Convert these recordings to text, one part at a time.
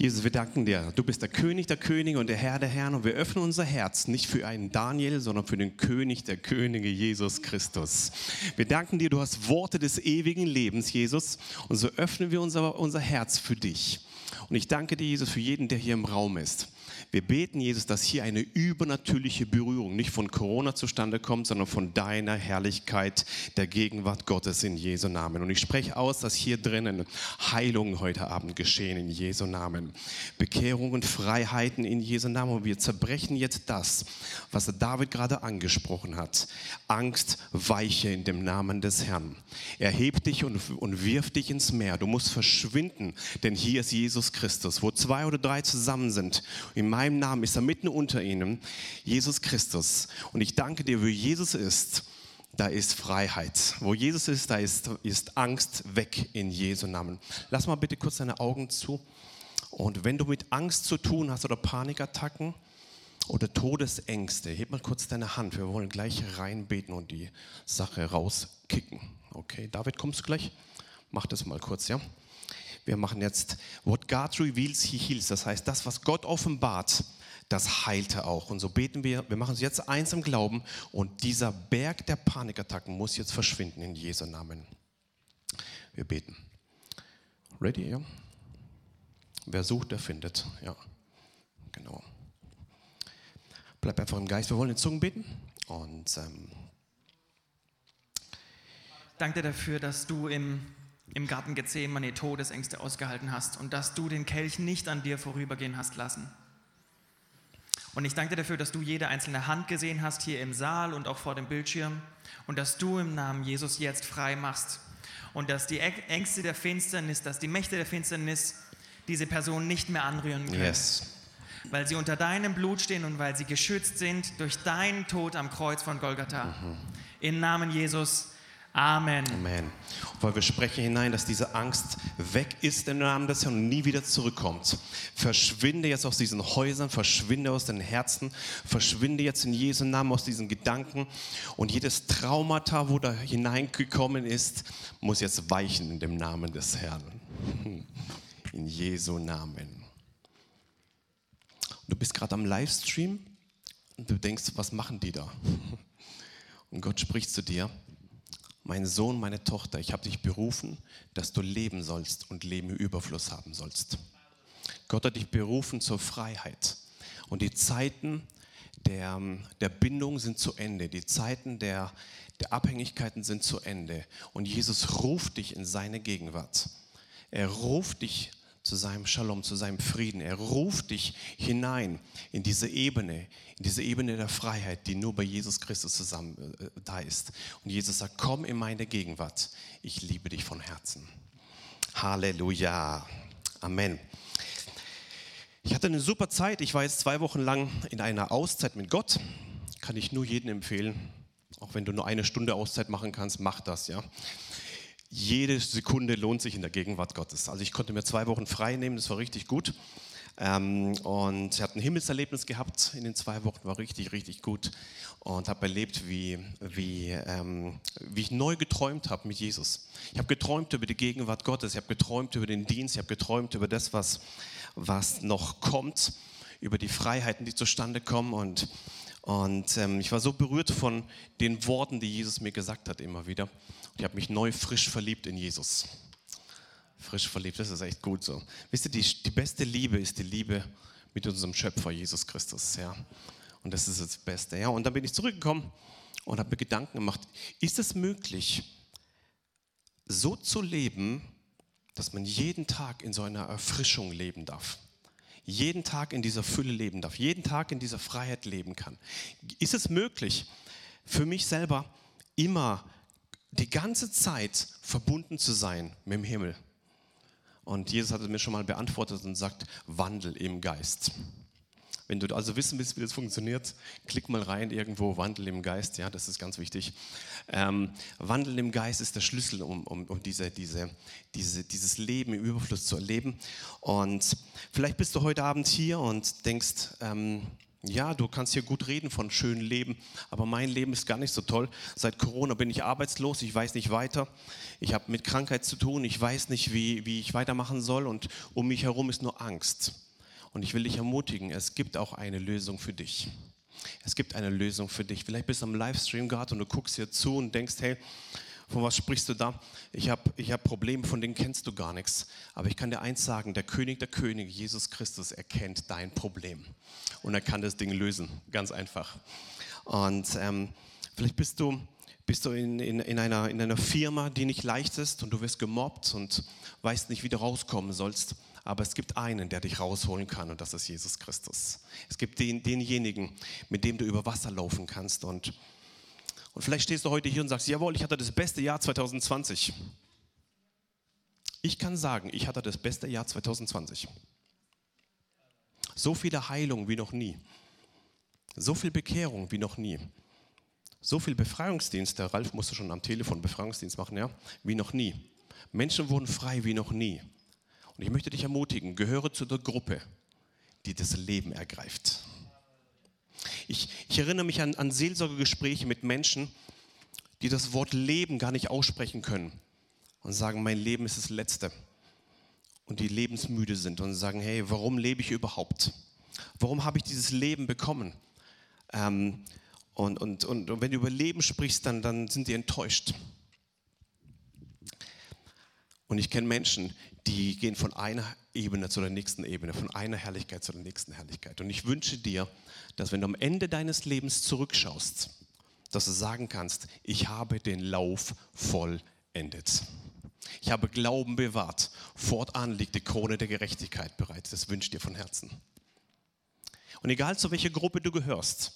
Jesus, wir danken dir. Du bist der König der Könige und der Herr der Herren und wir öffnen unser Herz nicht für einen Daniel, sondern für den König der Könige, Jesus Christus. Wir danken dir, du hast Worte des ewigen Lebens, Jesus, und so öffnen wir unser, unser Herz für dich. Und ich danke dir, Jesus, für jeden, der hier im Raum ist. Wir beten, Jesus, dass hier eine übernatürliche Berührung nicht von Corona zustande kommt, sondern von deiner Herrlichkeit, der Gegenwart Gottes in Jesu Namen. Und ich spreche aus, dass hier drinnen Heilungen heute Abend geschehen in Jesu Namen. Bekehrungen, Freiheiten in Jesu Namen. Und wir zerbrechen jetzt das, was David gerade angesprochen hat. Angst weiche in dem Namen des Herrn. Erheb dich und, und wirf dich ins Meer. Du musst verschwinden, denn hier ist Jesus Christus. Wo zwei oder drei zusammen sind, in meinem Namen ist er mitten unter ihnen, Jesus Christus. Und ich danke dir, wo Jesus ist, da ist Freiheit. Wo Jesus ist, da ist, ist Angst weg in Jesu Namen. Lass mal bitte kurz deine Augen zu. Und wenn du mit Angst zu tun hast oder Panikattacken oder Todesängste, heb mal kurz deine Hand. Wir wollen gleich reinbeten und die Sache rauskicken. Okay, David, kommst du gleich? Mach das mal kurz, ja? Wir machen jetzt What God reveals, He heals. Das heißt, das, was Gott offenbart, das heilt er auch. Und so beten wir, wir machen es jetzt eins im Glauben und dieser Berg der Panikattacken muss jetzt verschwinden in Jesu Namen. Wir beten. Ready, ja? Wer sucht, der findet. Ja, genau. Bleib einfach im Geist. Wir wollen in Zungen beten. Und ähm danke dafür, dass du im im Garten Gethsemane Todesängste ausgehalten hast und dass du den Kelch nicht an dir vorübergehen hast lassen. Und ich danke dir dafür, dass du jede einzelne Hand gesehen hast hier im Saal und auch vor dem Bildschirm und dass du im Namen Jesus jetzt frei machst und dass die Ängste der Finsternis, dass die Mächte der Finsternis diese Person nicht mehr anrühren können. Yes. Weil sie unter deinem Blut stehen und weil sie geschützt sind durch deinen Tod am Kreuz von Golgatha. Mhm. Im Namen Jesus. Amen. Amen. Weil wir sprechen hinein, dass diese Angst weg ist im Namen des Herrn und nie wieder zurückkommt. Verschwinde jetzt aus diesen Häusern, verschwinde aus den Herzen, verschwinde jetzt in Jesu Namen aus diesen Gedanken und jedes Traumata, wo da hineingekommen ist, muss jetzt weichen in dem Namen des Herrn. In Jesu Namen. Du bist gerade am Livestream und du denkst, was machen die da? Und Gott spricht zu dir mein Sohn, meine Tochter, ich habe dich berufen, dass du leben sollst und Leben im Überfluss haben sollst. Gott hat dich berufen zur Freiheit. Und die Zeiten der, der Bindung sind zu Ende. Die Zeiten der, der Abhängigkeiten sind zu Ende. Und Jesus ruft dich in seine Gegenwart. Er ruft dich zu seinem Shalom, zu seinem Frieden. Er ruft dich hinein in diese Ebene, in diese Ebene der Freiheit, die nur bei Jesus Christus zusammen äh, da ist. Und Jesus sagt, komm in meine Gegenwart. Ich liebe dich von Herzen. Halleluja. Amen. Ich hatte eine super Zeit. Ich war jetzt zwei Wochen lang in einer Auszeit mit Gott. Kann ich nur jedem empfehlen. Auch wenn du nur eine Stunde Auszeit machen kannst, mach das, ja jede Sekunde lohnt sich in der Gegenwart Gottes. Also ich konnte mir zwei Wochen frei nehmen, das war richtig gut. Ähm, und ich hatte ein Himmelserlebnis gehabt in den zwei Wochen, war richtig, richtig gut. Und habe erlebt, wie, wie, ähm, wie ich neu geträumt habe mit Jesus. Ich habe geträumt über die Gegenwart Gottes, ich habe geträumt über den Dienst, ich habe geträumt über das, was, was noch kommt, über die Freiheiten, die zustande kommen. Und, und ähm, ich war so berührt von den Worten, die Jesus mir gesagt hat, immer wieder. Ich habe mich neu frisch verliebt in Jesus. Frisch verliebt, das ist echt gut so. Wisst ihr, die, die beste Liebe ist die Liebe mit unserem Schöpfer Jesus Christus. Ja. Und das ist das Beste. Ja. Und dann bin ich zurückgekommen und habe mir Gedanken gemacht, ist es möglich, so zu leben, dass man jeden Tag in so einer Erfrischung leben darf? Jeden Tag in dieser Fülle leben darf, jeden Tag in dieser Freiheit leben kann. Ist es möglich, für mich selber immer die ganze Zeit verbunden zu sein mit dem Himmel. Und Jesus hat es mir schon mal beantwortet und sagt, Wandel im Geist. Wenn du also wissen willst, wie das funktioniert, klick mal rein irgendwo, Wandel im Geist, ja, das ist ganz wichtig. Ähm, Wandel im Geist ist der Schlüssel, um, um, um diese, diese, diese, dieses Leben im Überfluss zu erleben. Und vielleicht bist du heute Abend hier und denkst, ähm, Ja, du kannst hier gut reden von schönem Leben, aber mein Leben ist gar nicht so toll. Seit Corona bin ich arbeitslos, ich weiß nicht weiter. Ich habe mit Krankheit zu tun, ich weiß nicht, wie, wie ich weitermachen soll und um mich herum ist nur Angst. Und ich will dich ermutigen, es gibt auch eine Lösung für dich. Es gibt eine Lösung für dich. Vielleicht bist du am Livestream gerade und du guckst hier zu und denkst, hey, von was sprichst du da? Ich habe ich hab Probleme, von denen kennst du gar nichts. Aber ich kann dir eins sagen, der König der Könige, Jesus Christus, erkennt dein Problem. Und er kann das Ding lösen, ganz einfach. Und ähm, vielleicht bist du, bist du in, in, in, einer, in einer Firma, die nicht leicht ist und du wirst gemobbt und weißt nicht, wie du rauskommen sollst. Aber es gibt einen, der dich rausholen kann und das ist Jesus Christus. Es gibt den, denjenigen, mit dem du über Wasser laufen kannst und und vielleicht stehst du heute hier und sagst, jawohl, ich hatte das beste Jahr 2020. Ich kann sagen, ich hatte das beste Jahr 2020. So viele Heilungen wie noch nie. So viel Bekehrung wie noch nie. So viel Befreiungsdienst, der Ralf musste schon am Telefon Befreiungsdienst machen, ja, wie noch nie. Menschen wurden frei wie noch nie. Und ich möchte dich ermutigen, gehöre zu der Gruppe, die das Leben ergreift. Ich, ich erinnere mich an, an Seelsorgegespräche mit Menschen, die das Wort Leben gar nicht aussprechen können und sagen, mein Leben ist das Letzte. Und die lebensmüde sind und sagen, hey, warum lebe ich überhaupt? Warum habe ich dieses Leben bekommen? Ähm, und, und, und, und wenn du über Leben sprichst, dann, dann sind die enttäuscht. Und ich kenne Menschen, die gehen von einer Ebene zu der nächsten Ebene, von einer Herrlichkeit zu der nächsten Herrlichkeit. Und ich wünsche dir, dass wenn du am Ende deines Lebens zurückschaust, dass du sagen kannst, ich habe den Lauf vollendet. Ich habe Glauben bewahrt. Fortan liegt die Krone der Gerechtigkeit bereit. Das wünsche ich dir von Herzen. Und egal zu welcher Gruppe du gehörst,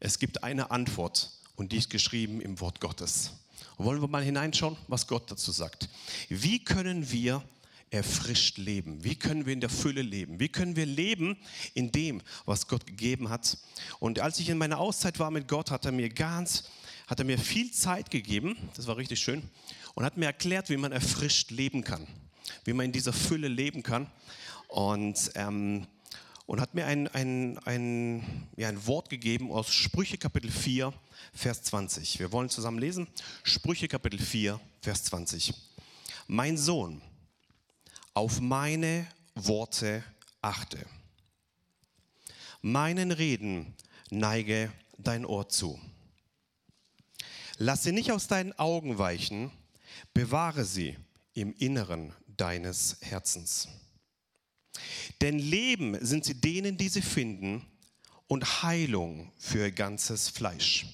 es gibt eine Antwort und die ist geschrieben im Wort Gottes. Und wollen wir mal hineinschauen, was Gott dazu sagt. Wie können wir erfrischt leben? Wie können wir in der Fülle leben? Wie können wir leben in dem, was Gott gegeben hat? Und als ich in meiner Auszeit war mit Gott, hat er mir ganz, hat er mir viel Zeit gegeben. Das war richtig schön. Und hat mir erklärt, wie man erfrischt leben kann. Wie man in dieser Fülle leben kann. Und, ähm, und hat mir ein, ein, ein, ja, ein Wort gegeben aus Sprüche Kapitel 4, Vers 20. Wir wollen zusammen lesen. Sprüche Kapitel 4, Vers 20. Mein Sohn, auf meine Worte achte. Meinen Reden neige dein Ohr zu. Lass sie nicht aus deinen Augen weichen, bewahre sie im Inneren deines Herzens. Denn Leben sind sie denen, die sie finden, und Heilung für ihr ganzes Fleisch.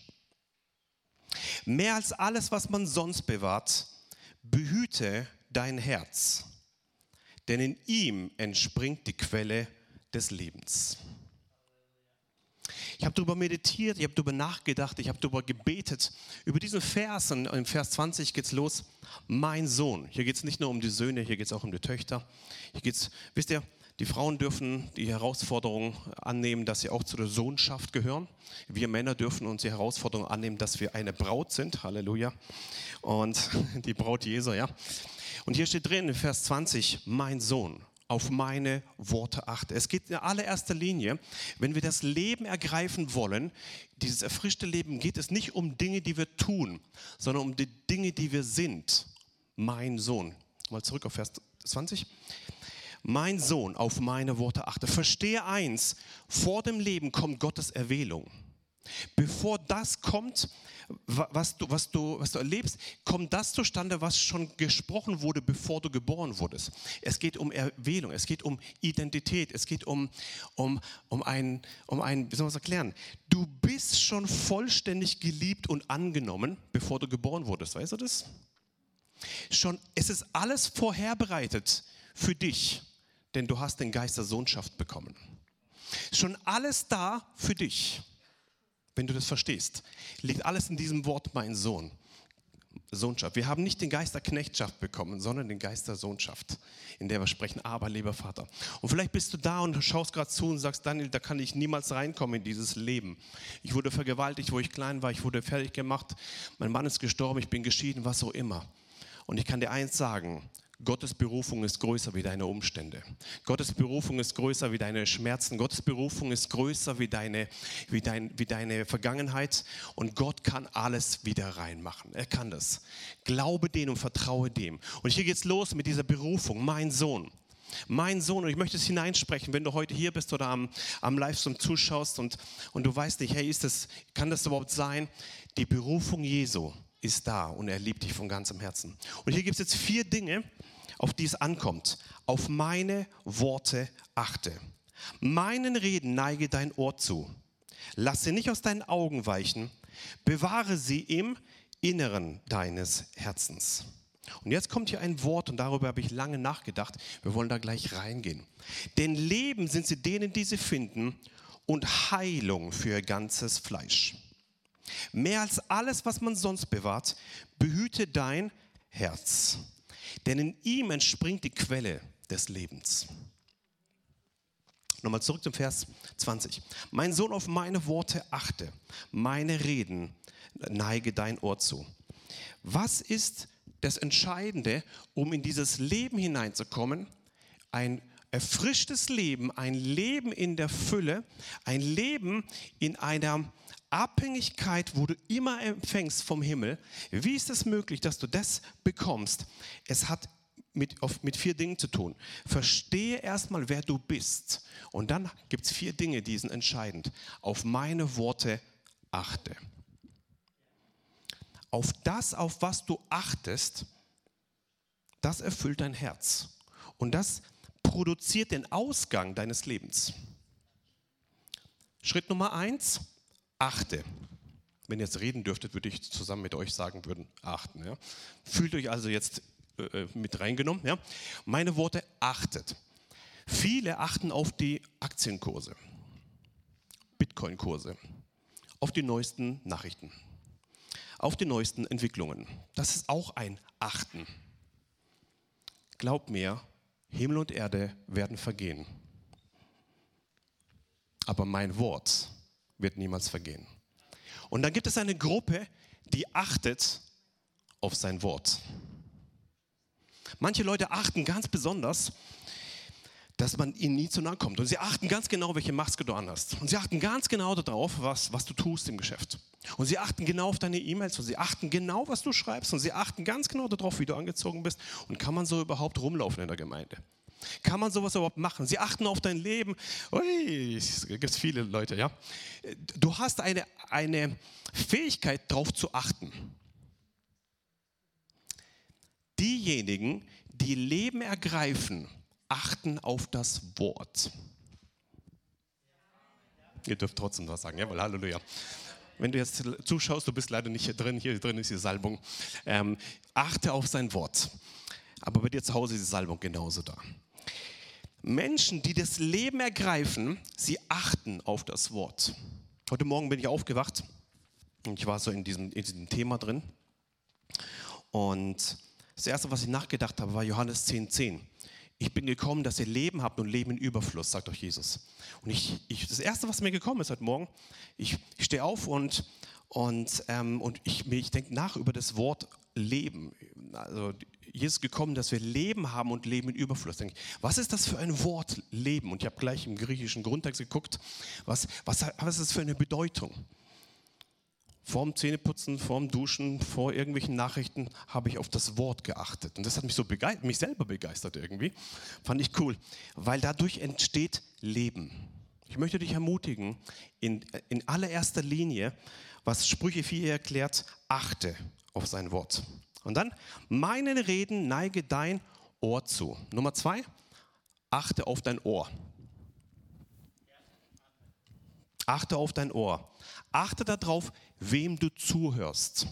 Mehr als alles, was man sonst bewahrt, behüte dein Herz denn in ihm entspringt die Quelle des Lebens. Ich habe darüber meditiert, ich habe darüber nachgedacht, ich habe darüber gebetet. Über diesen Vers, und im Vers 20 geht es los, mein Sohn. Hier geht es nicht nur um die Söhne, hier geht es auch um die Töchter. Hier geht's, wisst ihr, die Frauen dürfen die Herausforderung annehmen, dass sie auch zu der Sohnschaft gehören. Wir Männer dürfen uns die Herausforderung annehmen, dass wir eine Braut sind. Halleluja. Und die Braut Jesu, ja. Und hier steht drin in Vers 20, mein Sohn, auf meine Worte achte. Es geht in allererster Linie, wenn wir das Leben ergreifen wollen, dieses erfrischte Leben, geht es nicht um Dinge, die wir tun, sondern um die Dinge, die wir sind. Mein Sohn. Mal zurück auf Vers 20. Mein Sohn, auf meine Worte achte. Verstehe eins, vor dem Leben kommt Gottes Erwählung. Bevor das kommt, was du, was, du, was du erlebst, kommt das zustande, was schon gesprochen wurde, bevor du geboren wurdest. Es geht um Erwählung, es geht um Identität, es geht um, um, um, ein, um ein, wie soll man es erklären? Du bist schon vollständig geliebt und angenommen, bevor du geboren wurdest. Weißt du das? Schon, es ist alles vorherbereitet für dich, denn du hast den Geist der Sohnschaft bekommen. Schon alles da für dich wenn du das verstehst, liegt alles in diesem Wort, mein Sohn. Sohnschaft. Wir haben nicht den Geist der Knechtschaft bekommen, sondern den Geist der Sohnschaft, in der wir sprechen, aber lieber Vater. Und vielleicht bist du da und schaust gerade zu und sagst, Daniel, da kann ich niemals reinkommen in dieses Leben. Ich wurde vergewaltigt, wo ich klein war, ich wurde fertig gemacht, mein Mann ist gestorben, ich bin geschieden, was auch immer. Und ich kann dir eins sagen, Gottes Berufung ist größer wie deine Umstände. Gottes Berufung ist größer wie deine Schmerzen. Gottes Berufung ist größer wie deine, wie, dein, wie deine Vergangenheit. Und Gott kann alles wieder reinmachen. Er kann das. Glaube dem und vertraue dem. Und hier geht's los mit dieser Berufung. Mein Sohn. Mein Sohn, und ich möchte es hineinsprechen, wenn du heute hier bist oder am, am Livestream zuschaust und, und du weißt nicht, hey, ist das, kann das überhaupt sein? Die Berufung Jesu ist da und er liebt dich von ganzem Herzen. Und hier gibt es jetzt vier Dinge, auf die es ankommt. Auf meine Worte achte. Meinen Reden neige dein Ohr zu. Lass sie nicht aus deinen Augen weichen. Bewahre sie im Inneren deines Herzens. Und jetzt kommt hier ein Wort und darüber habe ich lange nachgedacht. Wir wollen da gleich reingehen. Denn Leben sind sie denen, die sie finden und Heilung für ihr ganzes Fleisch. Mehr als alles, was man sonst bewahrt, behüte dein Herz. Denn in ihm entspringt die Quelle des Lebens. Nochmal zurück zum Vers 20. Mein Sohn, auf meine Worte achte, meine Reden neige dein Ohr zu. Was ist das Entscheidende, um in dieses Leben hineinzukommen? Ein erfrischtes Leben, ein Leben in der Fülle, ein Leben in einer Abhängigkeit, wo du immer empfängst vom Himmel. Wie ist es möglich, dass du das bekommst? Es hat mit, auf, mit vier Dingen zu tun. Verstehe erstmal, wer du bist. Und dann gibt es vier Dinge, die sind entscheidend. Auf meine Worte achte. Auf das, auf was du achtest, das erfüllt dein Herz. Und das produziert den Ausgang deines Lebens. Schritt Nummer eins, achte. Wenn ihr jetzt reden dürftet, würde ich zusammen mit euch sagen würden, achten. Ja. Fühlt euch also jetzt äh, äh, mit reingenommen. Ja. Meine Worte, achtet. Viele achten auf die Aktienkurse, Bitcoin-Kurse, auf die neuesten Nachrichten, auf die neuesten Entwicklungen. Das ist auch ein Achten. Glaub mir, Himmel und Erde werden vergehen. Aber mein Wort wird niemals vergehen. Und dann gibt es eine Gruppe, die achtet auf sein Wort. Manche Leute achten ganz besonders, dass man ihnen nie zu nahe kommt. Und sie achten ganz genau, welche Maske du anhast. Und sie achten ganz genau darauf, was, was du tust im Geschäft. Und sie achten genau auf deine E-Mails und sie achten genau, was du schreibst. Und sie achten ganz genau darauf, wie du angezogen bist. Und kann man so überhaupt rumlaufen in der Gemeinde? Kann man sowas überhaupt machen? Sie achten auf dein Leben. Ui, es gibt viele Leute, ja. Du hast eine, eine Fähigkeit, darauf zu achten. Diejenigen, die Leben ergreifen, achten auf das Wort. Ihr dürft trotzdem was sagen, jawohl, Halleluja. Wenn du jetzt zuschaust, du bist leider nicht hier drin, hier drin ist die Salbung. Ähm, achte auf sein Wort. Aber bei dir zu Hause ist die Salbung genauso da. Menschen, die das Leben ergreifen, sie achten auf das Wort. Heute Morgen bin ich aufgewacht und ich war so in diesem, in diesem Thema drin. Und das Erste, was ich nachgedacht habe, war Johannes 10,10. 10. Ich bin gekommen, dass ihr Leben habt und Leben in Überfluss, sagt euch Jesus. Und ich, ich, das Erste, was mir gekommen ist heute Morgen, ich, ich stehe auf und, und, ähm, und ich, ich denke nach über das Wort Leben. Also Jesus gekommen, dass wir Leben haben und Leben in Überfluss. Denke was ist das für ein Wort Leben? Und ich habe gleich im griechischen Grundtext geguckt, was, was, was ist das für eine Bedeutung? Vorm Zähneputzen, vorm Duschen, vor irgendwelchen Nachrichten habe ich auf das Wort geachtet. Und das hat mich so begeistert, mich selber begeistert irgendwie. Fand ich cool, weil dadurch entsteht Leben. Ich möchte dich ermutigen, in, in allererster Linie, was Sprüche 4 erklärt, achte auf sein Wort. Und dann, meinen Reden neige dein Ohr zu. Nummer zwei, achte auf dein Ohr. Achte auf dein Ohr. Achte darauf, wem du zuhörst.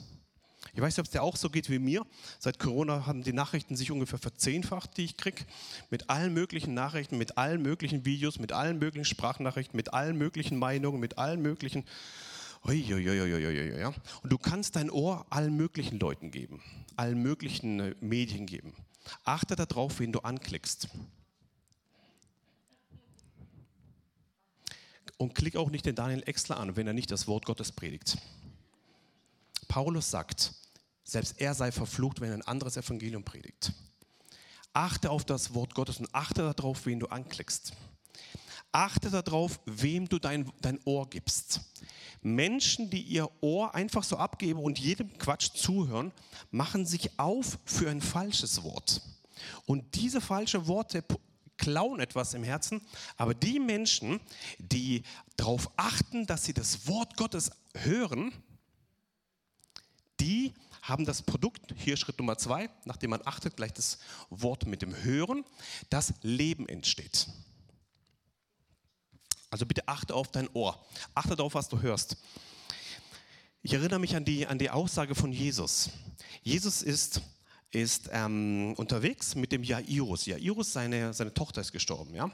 Ich weiß nicht, ob es dir auch so geht wie mir. Seit Corona haben die Nachrichten sich ungefähr verzehnfacht, die ich kriege. Mit allen möglichen Nachrichten, mit allen möglichen Videos, mit allen möglichen Sprachnachrichten, mit allen möglichen Meinungen, mit allen möglichen? Und du kannst dein Ohr allen möglichen Leuten geben, allen möglichen äh, Medien geben. Achte darauf, wen du anklickst. Und klick auch nicht den Daniel Exler an, wenn er nicht das Wort Gottes predigt. Paulus sagt, selbst er sei verflucht, wenn er ein anderes Evangelium predigt. achte auf das Wort Gottes und achte darauf, wen du anklickst. Achte darauf, wem du dein, dein Ohr gibst. Menschen, die ihr Ohr einfach so abgeben und jedem Quatsch zuhören, machen sich auf für ein falsches Wort. Und diese falschen Worte klauen etwas im Herzen, aber die Menschen, die darauf achten, dass sie das Wort Gottes hören, die haben das Produkt, hier Schritt Nummer zwei, nachdem man achtet, gleich das Wort mit dem Hören, dass Leben entsteht. Also bitte achte auf dein Ohr, achte darauf, was du hörst. Ich erinnere mich an die, an die Aussage von Jesus. Jesus ist, ist ähm, unterwegs mit dem Jairus. Jairus, seine, seine Tochter ist gestorben, ja?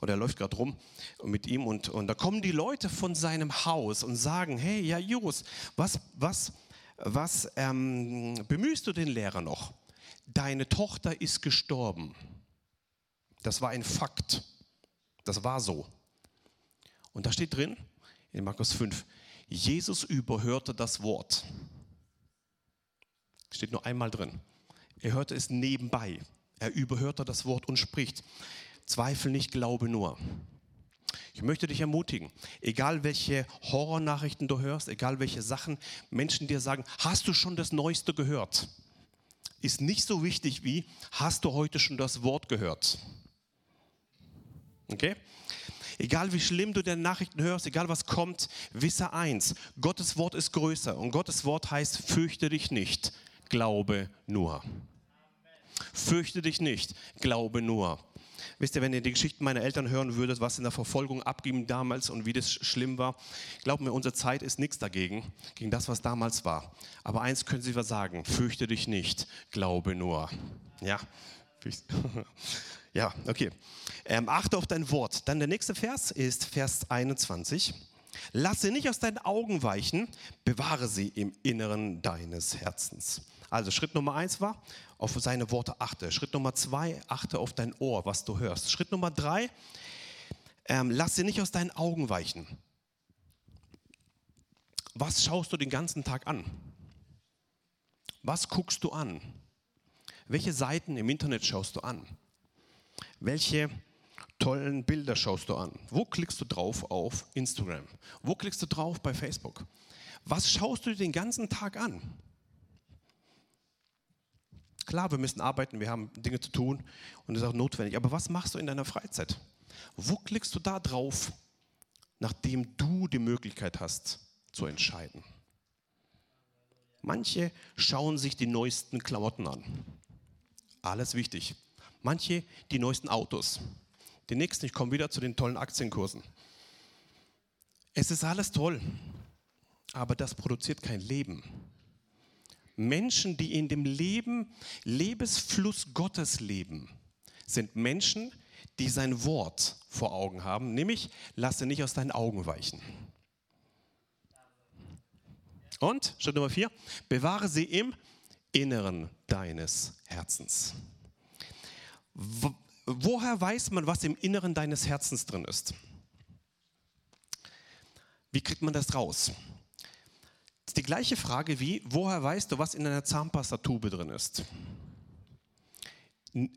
Oder er läuft gerade rum mit ihm und, und da kommen die Leute von seinem Haus und sagen, hey Jairus, was, was, was ähm, bemühst du den Lehrer noch? Deine Tochter ist gestorben. Das war ein Fakt. Das war so. Und da steht drin, in Markus 5, Jesus überhörte das Wort. Steht nur einmal drin. Er hörte es nebenbei. Er überhörte das Wort und spricht. Zweifel nicht, glaube nur. Ich möchte dich ermutigen, egal welche Horrornachrichten du hörst, egal welche Sachen Menschen dir sagen, hast du schon das Neueste gehört? Ist nicht so wichtig wie, hast du heute schon das Wort gehört? Okay? Egal wie schlimm du deine Nachrichten hörst, egal was kommt, wisse eins, Gottes Wort ist größer und Gottes Wort heißt, fürchte dich nicht, glaube nur. Fürchte dich nicht, glaube nur. Wisst ihr, wenn ihr die Geschichten meiner Eltern hören würdet, was in der Verfolgung abging damals und wie das schlimm war, glaubt mir, unsere Zeit ist nichts dagegen, gegen das, was damals war. Aber eins können Sie sagen, fürchte dich nicht, glaube nur. Ja, ja okay. Ähm, achte auf dein Wort. Dann der nächste Vers ist Vers 21. Lasse nicht aus deinen Augen weichen, bewahre sie im Inneren deines Herzens. Also Schritt Nummer eins war, auf seine Worte achte. Schritt Nummer zwei, achte auf dein Ohr, was du hörst. Schritt Nummer drei, ähm, lass sie nicht aus deinen Augen weichen. Was schaust du den ganzen Tag an? Was guckst du an? Welche Seiten im Internet schaust du an? Welche tollen Bilder schaust du an? Wo klickst du drauf auf Instagram? Wo klickst du drauf bei Facebook? Was schaust du dir den ganzen Tag an? Klar, wir müssen arbeiten, wir haben Dinge zu tun und das ist auch notwendig. Aber was machst du in deiner Freizeit? Wo klickst du da drauf, nachdem du die Möglichkeit hast zu entscheiden? Manche schauen sich die neuesten Klamotten an. Alles wichtig. Manche die neuesten Autos. Die nächsten, ich komme wieder zu den tollen Aktienkursen. Es ist alles toll, aber das produziert kein Leben. Menschen, die in dem Leben, Lebensfluss Gottes leben, sind Menschen, die sein Wort vor Augen haben, nämlich lasse nicht aus deinen Augen weichen. Und Schritt Nummer vier, bewahre sie im Inneren deines Herzens. Woher weiß man, was im Inneren deines Herzens drin ist? Wie kriegt man das raus? ist die gleiche Frage wie, woher weißt du, was in einer Zahnpastatube drin ist?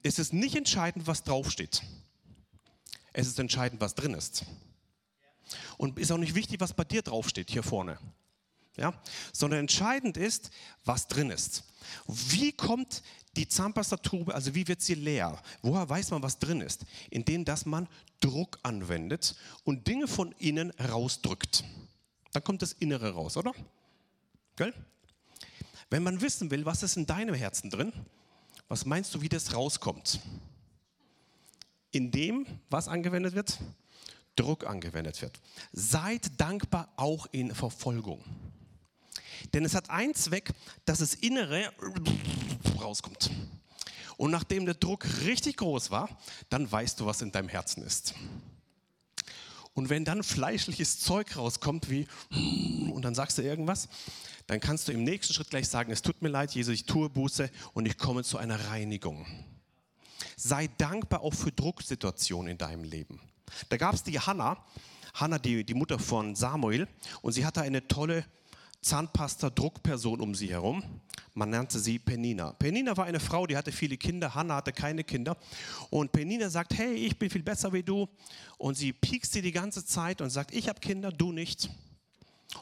Es ist nicht entscheidend, was draufsteht. Es ist entscheidend, was drin ist. Und ist auch nicht wichtig, was bei dir draufsteht, hier vorne. Ja? Sondern entscheidend ist, was drin ist. Wie kommt die Zahnpastatube, also wie wird sie leer? Woher weiß man, was drin ist? Indem, dass man Druck anwendet und Dinge von innen rausdrückt. Dann kommt das Innere raus, oder? Gell? Wenn man wissen will, was ist in deinem Herzen drin, was meinst du, wie das rauskommt? In dem, was angewendet wird? Druck angewendet wird. Seid dankbar auch in Verfolgung. Denn es hat einen Zweck, dass das Innere rauskommt. Und nachdem der Druck richtig groß war, dann weißt du, was in deinem Herzen ist. Und wenn dann fleischliches Zeug rauskommt, wie, und dann sagst du irgendwas, dann kannst du im nächsten Schritt gleich sagen, es tut mir leid, Jesus, ich tue Buße und ich komme zu einer Reinigung. Sei dankbar auch für Drucksituationen in deinem Leben. Da gab es die Hannah, Hannah, die, die Mutter von Samuel, und sie hatte eine tolle Zahnpasta-Druckperson um sie herum. Man nannte sie Penina. Penina war eine Frau, die hatte viele Kinder. Hannah hatte keine Kinder. Und Penina sagt, hey, ich bin viel besser wie du. Und sie piekst sie die ganze Zeit und sagt, ich habe Kinder, du nicht.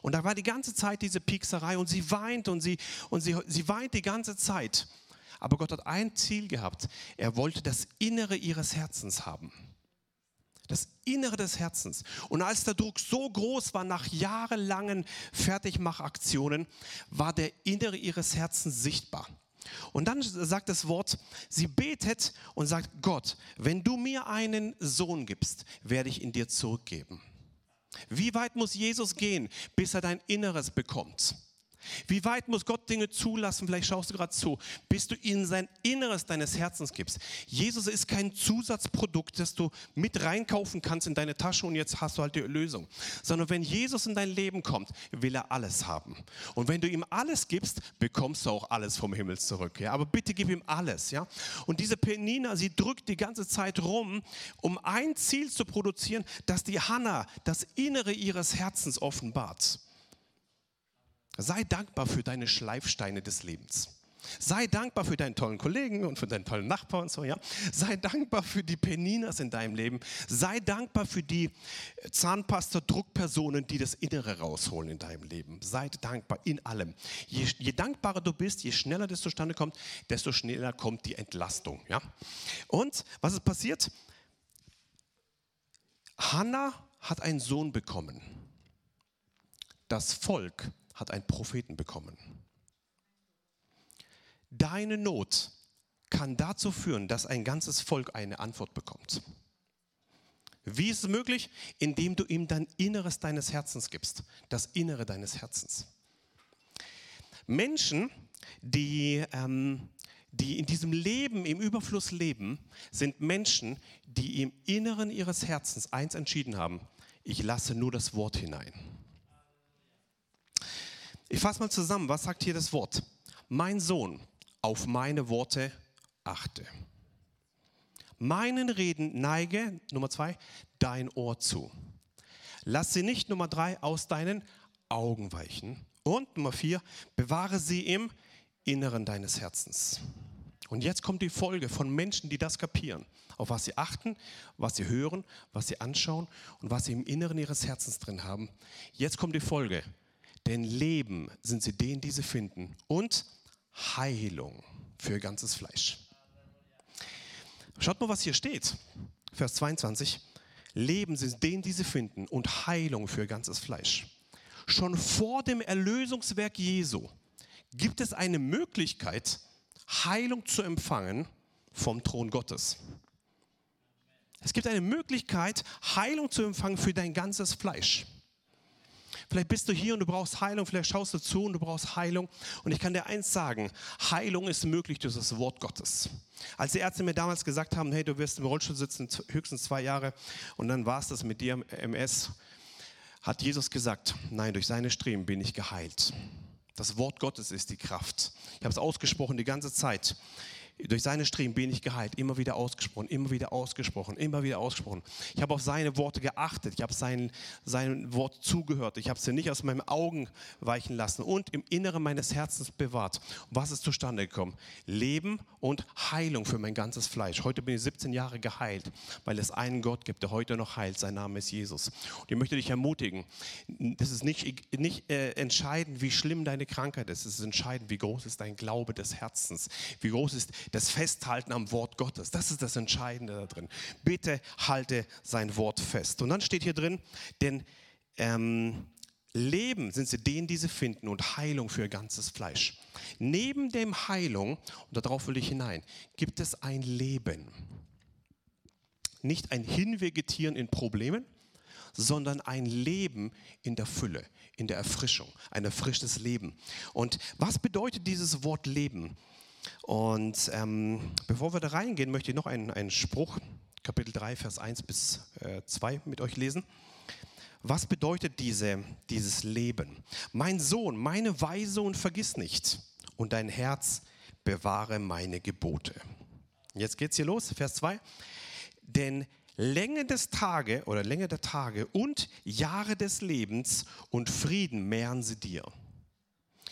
Und da war die ganze Zeit diese Piekserei und sie weint und sie, und sie, sie weint die ganze Zeit. Aber Gott hat ein Ziel gehabt. Er wollte das Innere ihres Herzens haben das Innere des Herzens. Und als der Druck so groß war nach jahrelangen Fertigmachaktionen, war der Innere ihres Herzens sichtbar. Und dann sagt das Wort, sie betet und sagt, Gott, wenn du mir einen Sohn gibst, werde ich ihn dir zurückgeben. Wie weit muss Jesus gehen, bis er dein Inneres bekommt? Wie weit muss Gott Dinge zulassen? Vielleicht schaust du gerade zu, bis du ihm sein Inneres deines Herzens gibst. Jesus ist kein Zusatzprodukt, das du mit reinkaufen kannst in deine Tasche und jetzt hast du halt die Lösung. Sondern wenn Jesus in dein Leben kommt, will er alles haben. Und wenn du ihm alles gibst, bekommst du auch alles vom Himmel zurück. Ja? Aber bitte gib ihm alles. Ja? Und diese Penina, sie drückt die ganze Zeit rum, um ein Ziel zu produzieren, dass die Hannah das Innere ihres Herzens offenbart. Sei dankbar für deine Schleifsteine des Lebens. Sei dankbar für deinen tollen Kollegen und für deinen tollen Nachbar und so, ja. Sei dankbar für die Peninas in deinem Leben. Sei dankbar für die Zahnpasta-Druckpersonen, die das Innere rausholen in deinem Leben. Sei dankbar in allem. Je, je dankbarer du bist, je schneller das zustande kommt, desto schneller kommt die Entlastung, ja. Und was ist passiert? Hannah hat einen Sohn bekommen. Das Volk hat einen Propheten bekommen. Deine Not kann dazu führen, dass ein ganzes Volk eine Antwort bekommt. Wie ist es möglich? Indem du ihm dein Inneres deines Herzens gibst, das Innere deines Herzens. Menschen, die, ähm, die in diesem Leben, im Überfluss leben, sind Menschen, die im Inneren ihres Herzens eins entschieden haben, ich lasse nur das Wort hinein. Ich fasse mal zusammen, was sagt hier das Wort? Mein Sohn, auf meine Worte achte. Meinen Reden neige, Nummer zwei, dein Ohr zu. Lass sie nicht, Nummer drei, aus deinen Augen weichen. Und Nummer vier, bewahre sie im Inneren deines Herzens. Und jetzt kommt die Folge von Menschen, die das kapieren, auf was sie achten, was sie hören, was sie anschauen und was sie im Inneren ihres Herzens drin haben. Jetzt kommt die Folge. Denn Leben sind sie denen, die sie finden. Und Heilung für ihr ganzes Fleisch. Schaut mal, was hier steht. Vers 22. Leben sind denen, die sie finden. Und Heilung für ihr ganzes Fleisch. Schon vor dem Erlösungswerk Jesu gibt es eine Möglichkeit, Heilung zu empfangen vom Thron Gottes. Es gibt eine Möglichkeit, Heilung zu empfangen für dein ganzes Fleisch. Vielleicht bist du hier und du brauchst Heilung, vielleicht schaust du zu und du brauchst Heilung. Und ich kann dir eins sagen, Heilung ist möglich durch das Wort Gottes. Als die Ärzte mir damals gesagt haben, hey, du wirst im Rollstuhl sitzen, höchstens zwei Jahre und dann war es das mit dir MS, hat Jesus gesagt, nein, durch seine Streben bin ich geheilt. Das Wort Gottes ist die Kraft. Ich habe es ausgesprochen die ganze Zeit. Durch seine Streben bin ich geheilt. Immer wieder ausgesprochen, immer wieder ausgesprochen, immer wieder ausgesprochen. Ich habe auf seine Worte geachtet. Ich habe sein, sein Wort zugehört. Ich habe sie nicht aus meinen Augen weichen lassen und im Inneren meines Herzens bewahrt. Was ist zustande gekommen? Leben und Heilung für mein ganzes Fleisch. Heute bin ich 17 Jahre geheilt, weil es einen Gott gibt, der heute noch heilt. Sein Name ist Jesus. Und ich möchte dich ermutigen, das ist nicht, nicht äh, entscheidend, wie schlimm deine Krankheit ist. Es ist entscheidend, wie groß ist dein Glaube des Herzens. Wie groß ist das Festhalten am Wort Gottes. Das ist das Entscheidende da drin. Bitte halte sein Wort fest. Und dann steht hier drin, denn ähm, Leben sind sie denen, die sie finden und Heilung für ihr ganzes Fleisch. Neben dem Heilung, und darauf will ich hinein, gibt es ein Leben. Nicht ein Hinvegetieren in Problemen, sondern ein Leben in der Fülle, in der Erfrischung, ein erfrischtes Leben. Und was bedeutet dieses Wort Leben? Und ähm, bevor wir da reingehen, möchte ich noch einen, einen Spruch, Kapitel 3, Vers 1 bis äh, 2 mit euch lesen. Was bedeutet diese, dieses Leben? Mein Sohn, meine Weise und vergiss nicht. Und dein Herz bewahre meine Gebote. Jetzt geht's hier los, Vers 2. Denn Länge des Tage oder Länge der Tage und Jahre des Lebens und Frieden mehren sie dir.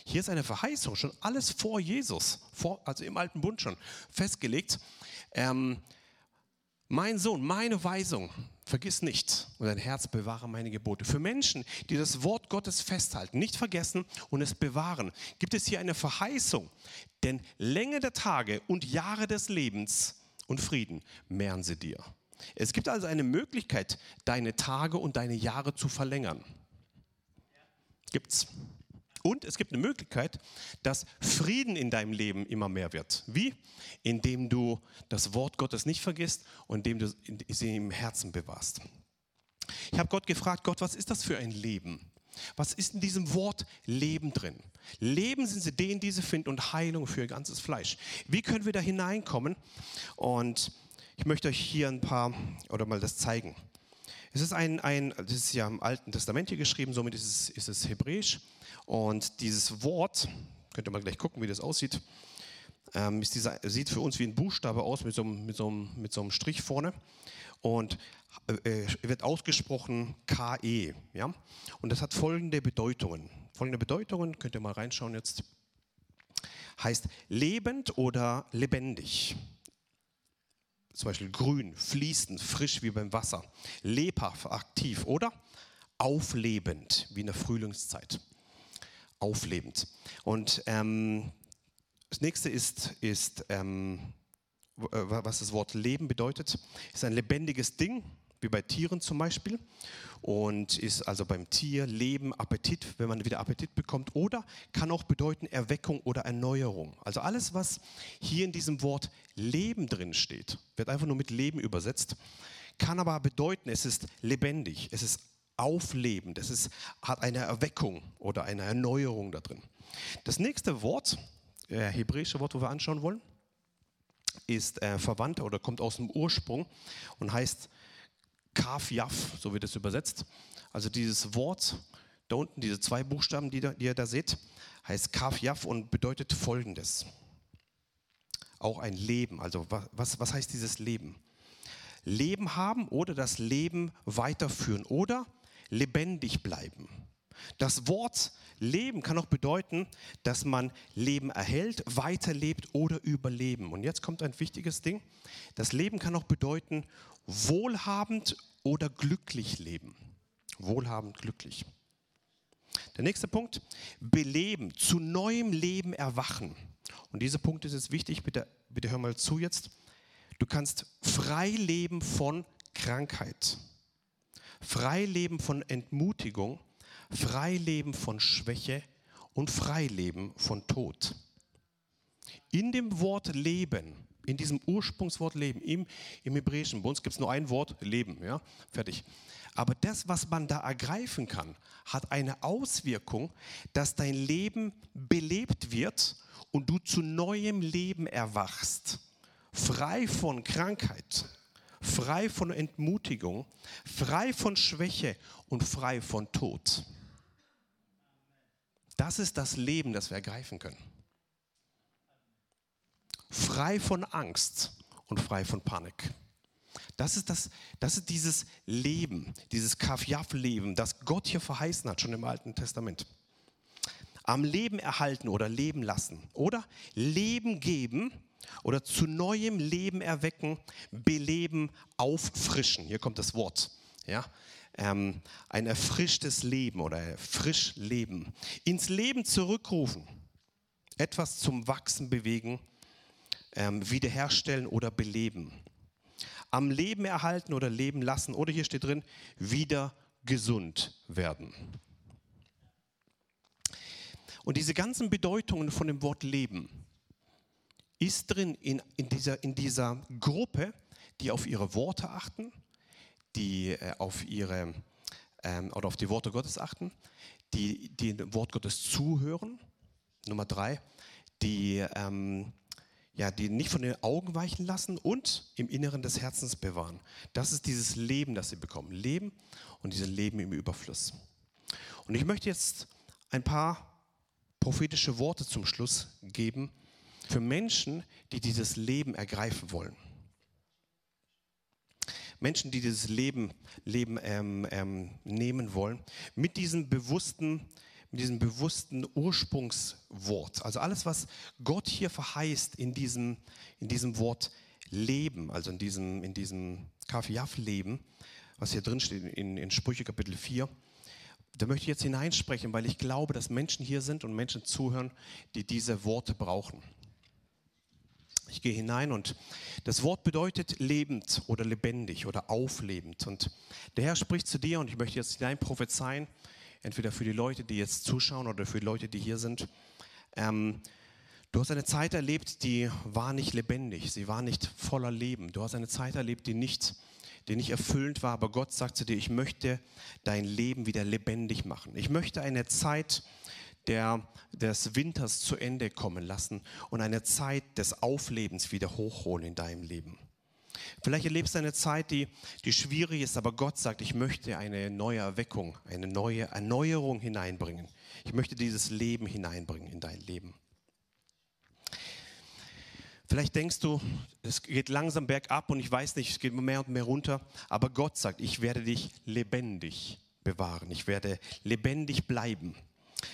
Hier ist eine Verheißung, schon alles vor Jesus, vor, also im alten Bund schon festgelegt. Ähm, mein Sohn, meine Weisung, vergiss nicht und dein Herz bewahre meine Gebote. Für Menschen, die das Wort Gottes festhalten, nicht vergessen und es bewahren, gibt es hier eine Verheißung. Denn Länge der Tage und Jahre des Lebens und Frieden mehren sie dir. Es gibt also eine Möglichkeit, deine Tage und deine Jahre zu verlängern. Gibt's. Und es gibt eine Möglichkeit, dass Frieden in deinem Leben immer mehr wird. Wie? Indem du das Wort Gottes nicht vergisst und indem du sie im Herzen bewahrst. Ich habe Gott gefragt, Gott, was ist das für ein Leben? Was ist in diesem Wort Leben drin? Leben sind sie denen, die sie finden und Heilung für ihr ganzes Fleisch. Wie können wir da hineinkommen? Und ich möchte euch hier ein paar oder mal das zeigen. Es ist ein, ein das ist ja im Alten Testament hier geschrieben, somit ist es, ist es Hebräisch. Und dieses Wort, könnt ihr mal gleich gucken, wie das aussieht, ähm, dieser, sieht für uns wie ein Buchstabe aus mit so, mit so, mit so einem Strich vorne und äh, wird ausgesprochen KE. Ja? Und das hat folgende Bedeutungen. Folgende Bedeutungen, könnt ihr mal reinschauen jetzt, heißt lebend oder lebendig. Zum Beispiel grün, fließend, frisch wie beim Wasser, lebhaft, aktiv oder? Auflebend wie in der Frühlingszeit. Auflebend. Und ähm, das nächste ist, ist ähm, äh, was das Wort Leben bedeutet, ist ein lebendiges Ding, wie bei Tieren zum Beispiel. Und ist also beim Tier Leben, Appetit, wenn man wieder Appetit bekommt. Oder kann auch bedeuten Erweckung oder Erneuerung. Also alles, was hier in diesem Wort Leben drin steht, wird einfach nur mit Leben übersetzt, kann aber bedeuten, es ist lebendig, es ist auflebend, es ist, hat eine Erweckung oder eine Erneuerung da drin. Das nächste Wort, äh, hebräische Wort, wo wir anschauen wollen, ist äh, verwandt oder kommt aus dem Ursprung und heißt Kaf Yaf, so wird es übersetzt. Also dieses Wort, da unten, diese zwei Buchstaben, die, da, die ihr da seht, heißt Kaf Yaf und bedeutet folgendes. Auch ein Leben. Also was, was heißt dieses Leben? Leben haben oder das Leben weiterführen oder lebendig bleiben. Das Wort Leben kann auch bedeuten, dass man Leben erhält, weiterlebt oder überleben. Und jetzt kommt ein wichtiges Ding. Das Leben kann auch bedeuten, wohlhabend oder glücklich leben. Wohlhabend, glücklich. Der nächste Punkt, beleben, zu neuem Leben erwachen. Und dieser Punkt ist jetzt wichtig, bitte, bitte hör mal zu jetzt. Du kannst frei leben von Krankheit frei leben von Entmutigung, frei leben von Schwäche und frei leben von Tod. In dem Wort Leben, in diesem Ursprungswort Leben, im, im Hebräischen, bei uns gibt es nur ein Wort, Leben, ja, fertig. Aber das, was man da ergreifen kann, hat eine Auswirkung, dass dein Leben belebt wird und du zu neuem Leben erwachst, frei von Krankheit, frei von Entmutigung, frei von Schwäche und frei von Tod. Das ist das Leben, das wir ergreifen können. Frei von Angst und frei von Panik. Das ist, das, das ist dieses Leben, dieses Kafjaf-Leben, das Gott hier verheißen hat, schon im Alten Testament. Am Leben erhalten oder leben lassen oder Leben geben oder zu neuem Leben erwecken, beleben, auffrischen. Hier kommt das Wort. Ja? Ähm, ein erfrischtes Leben oder frisch Leben. Ins Leben zurückrufen. Etwas zum Wachsen bewegen, ähm, wiederherstellen oder beleben. Am Leben erhalten oder leben lassen. Oder hier steht drin, wieder gesund werden. Und diese ganzen Bedeutungen von dem Wort Leben, ist drin in, in, dieser, in dieser Gruppe, die auf ihre Worte achten, die äh, auf ihre ähm, oder auf die Worte Gottes achten, die, die dem Wort Gottes zuhören. Nummer drei, die, ähm, ja, die nicht von den Augen weichen lassen und im Inneren des Herzens bewahren. Das ist dieses Leben, das sie bekommen. Leben und dieses Leben im Überfluss. Und ich möchte jetzt ein paar prophetische Worte zum Schluss geben, für Menschen, die dieses Leben ergreifen wollen. Menschen, die dieses Leben, Leben ähm, ähm, nehmen wollen, mit diesem bewussten, mit diesem bewussten Ursprungswort. Also alles, was Gott hier verheißt in diesem, in diesem Wort Leben, also in diesem, in diesem Kafiaf-Leben, was hier drin steht in, in Sprüche Kapitel 4, da möchte ich jetzt hineinsprechen, weil ich glaube, dass Menschen hier sind und Menschen zuhören, die diese Worte brauchen. Ich gehe hinein und das Wort bedeutet lebend oder lebendig oder auflebend. Und der Herr spricht zu dir und ich möchte jetzt hinein prophezeien, entweder für die Leute, die jetzt zuschauen oder für die Leute, die hier sind. Ähm, du hast eine Zeit erlebt, die war nicht lebendig, sie war nicht voller Leben. Du hast eine Zeit erlebt, die nicht, die nicht erfüllend war, aber Gott sagt zu dir, ich möchte dein Leben wieder lebendig machen. Ich möchte eine Zeit der, des Winters zu Ende kommen lassen und eine Zeit des Auflebens wieder hochholen in deinem Leben. Vielleicht erlebst du eine Zeit, die, die schwierig ist, aber Gott sagt, ich möchte eine neue Erweckung, eine neue Erneuerung hineinbringen. Ich möchte dieses Leben hineinbringen in dein Leben. Vielleicht denkst du, es geht langsam bergab und ich weiß nicht, es geht mehr und mehr runter, aber Gott sagt, ich werde dich lebendig bewahren, ich werde lebendig bleiben.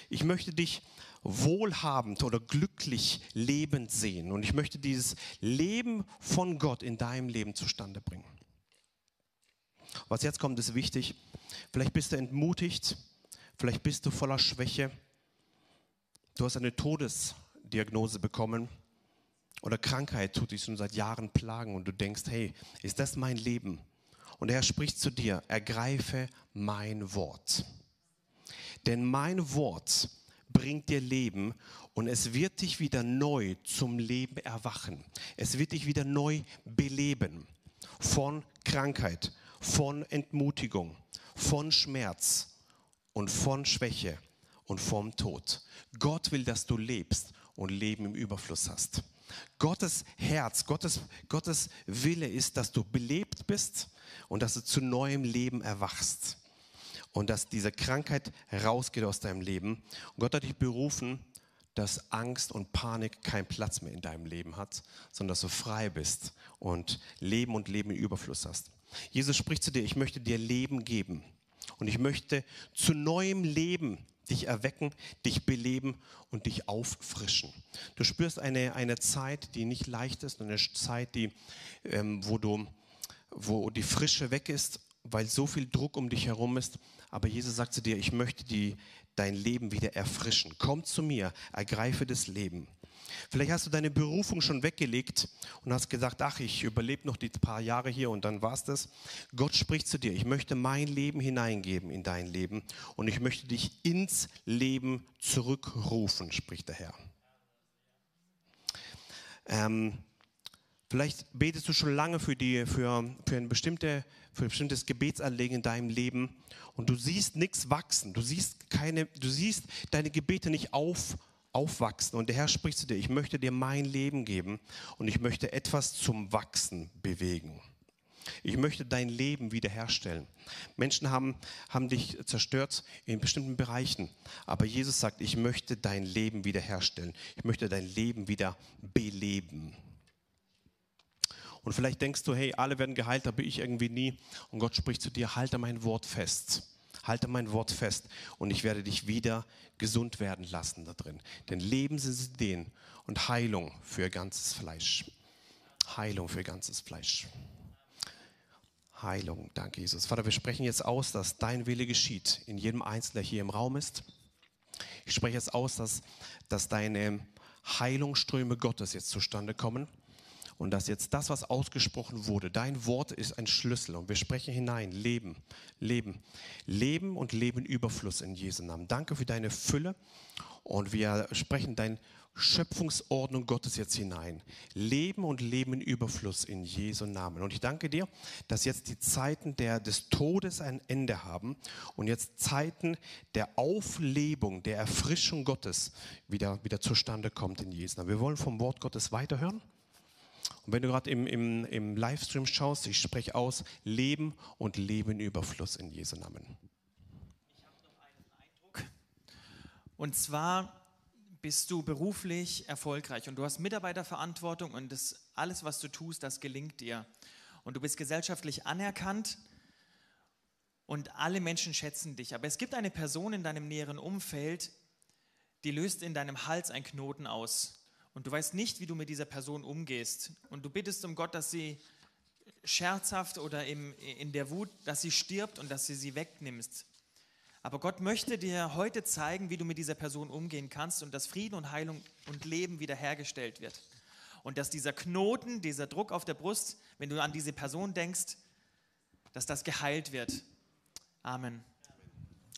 Ich möchte dich wohlhabend oder glücklich lebend sehen. Und ich möchte dieses Leben von Gott in deinem Leben zustande bringen. Was jetzt kommt, ist wichtig. Vielleicht bist du entmutigt, vielleicht bist du voller Schwäche. Du hast eine Todesdiagnose bekommen oder Krankheit tut dich schon seit Jahren plagen und du denkst, hey, ist das mein Leben? Und er spricht zu dir, ergreife mein Wort. Denn mein Wort bringt dir Leben und es wird dich wieder neu zum Leben erwachen. Es wird dich wieder neu beleben von Krankheit, von Entmutigung, von Schmerz und von Schwäche und vom Tod. Gott will, dass du lebst und Leben im Überfluss hast. Gottes Herz, Gottes, Gottes Wille ist, dass du belebt bist und dass du zu neuem Leben erwachst und dass diese Krankheit rausgeht aus deinem Leben. Und Gott hat dich berufen, dass Angst und Panik keinen Platz mehr in deinem Leben hat, sondern dass du frei bist und Leben und Leben in Überfluss hast. Jesus spricht zu dir, ich möchte dir Leben geben und ich möchte zu neuem Leben dich erwecken, dich beleben und dich auffrischen. Du spürst eine, eine Zeit, die nicht leicht ist, eine Zeit, die, ähm, wo, du, wo die Frische weg ist, weil so viel Druck um dich herum ist aber Jesus sagt zu dir, ich möchte die, dein Leben wieder erfrischen. Komm zu mir, ergreife das Leben. Vielleicht hast du deine Berufung schon weggelegt und hast gesagt, ach, ich überlebe noch die paar Jahre hier und dann war's das. Gott spricht zu dir, ich möchte mein Leben hineingeben in dein Leben und ich möchte dich ins Leben zurückrufen, spricht der Herr. Ähm, vielleicht betest du schon lange für, die, für, für, ein, bestimmte, für ein bestimmtes Gebetsanliegen in deinem Leben und du siehst nichts wachsen. Du siehst, keine, du siehst deine Gebete nicht auf, aufwachsen. Und der Herr spricht zu dir, ich möchte dir mein Leben geben und ich möchte etwas zum Wachsen bewegen. Ich möchte dein Leben wiederherstellen. Menschen haben, haben dich zerstört in bestimmten Bereichen. Aber Jesus sagt, ich möchte dein Leben wiederherstellen. Ich möchte dein Leben wieder beleben. Und vielleicht denkst du, hey, alle werden geheilt, aber ich irgendwie nie. Und Gott spricht zu dir, halte mein Wort fest. Halte mein Wort fest und ich werde dich wieder gesund werden lassen da drin. Denn Leben sind Ideen und Heilung für ganzes Fleisch. Heilung für ganzes Fleisch. Heilung, danke Jesus. Vater, wir sprechen jetzt aus, dass dein Wille geschieht in jedem Einzelnen, der hier im Raum ist. Ich spreche jetzt aus, dass, dass deine Heilungsströme Gottes jetzt zustande kommen und dass jetzt das, was ausgesprochen wurde, dein Wort ist ein Schlüssel und wir sprechen hinein, Leben, Leben, Leben und Leben Überfluss in Jesu Namen. Danke für deine Fülle und wir sprechen dein Schöpfungsordnung Gottes jetzt hinein. Leben und Leben in Überfluss in Jesu Namen. Und ich danke dir, dass jetzt die Zeiten der, des Todes ein Ende haben und jetzt Zeiten der Auflebung, der Erfrischung Gottes wieder, wieder zustande kommt in Jesu Namen. Wir wollen vom Wort Gottes weiterhören. Und wenn du gerade im, im, im Livestream schaust, ich spreche aus Leben und Leben Überfluss in Jesu Namen. Ich habe noch einen Eindruck. Und zwar bist du beruflich erfolgreich und du hast Mitarbeiterverantwortung und das, alles, was du tust, das gelingt dir. Und du bist gesellschaftlich anerkannt und alle Menschen schätzen dich. Aber es gibt eine Person in deinem näheren Umfeld, die löst in deinem Hals einen Knoten aus. Und du weißt nicht, wie du mit dieser Person umgehst. Und du bittest um Gott, dass sie scherzhaft oder im, in der Wut, dass sie stirbt und dass sie sie wegnimmst. Aber Gott möchte dir heute zeigen, wie du mit dieser Person umgehen kannst und dass Frieden und Heilung und Leben wiederhergestellt wird. Und dass dieser Knoten, dieser Druck auf der Brust, wenn du an diese Person denkst, dass das geheilt wird. Amen.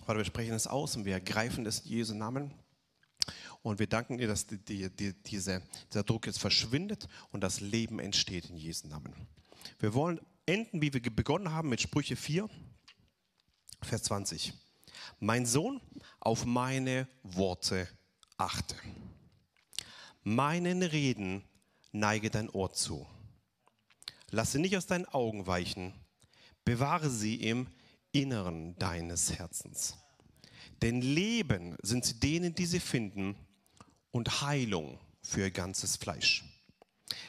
Vater, wir sprechen es aus und wir ergreifen das in Jesu Namen. Und wir danken dir, dass die, die, die, diese, dieser Druck jetzt verschwindet und das Leben entsteht in Jesu Namen. Wir wollen enden, wie wir begonnen haben, mit Sprüche 4, Vers 20. Mein Sohn, auf meine Worte achte. Meinen Reden neige dein Ohr zu. Lasse nicht aus deinen Augen weichen. Bewahre sie im Inneren deines Herzens. Denn Leben sind sie denen, die sie finden, und Heilung für ihr ganzes Fleisch.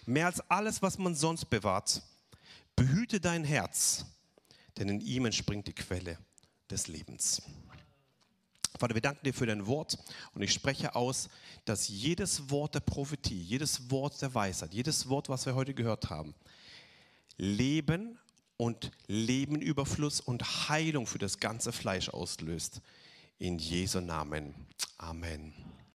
Mehr als alles, was man sonst bewahrt, behüte dein Herz, denn in ihm entspringt die Quelle des Lebens. Vater, wir danken dir für dein Wort und ich spreche aus, dass jedes Wort der Prophetie, jedes Wort der Weisheit, jedes Wort, was wir heute gehört haben, Leben und Lebenüberfluss und Heilung für das ganze Fleisch auslöst. In Jesu Namen. Amen.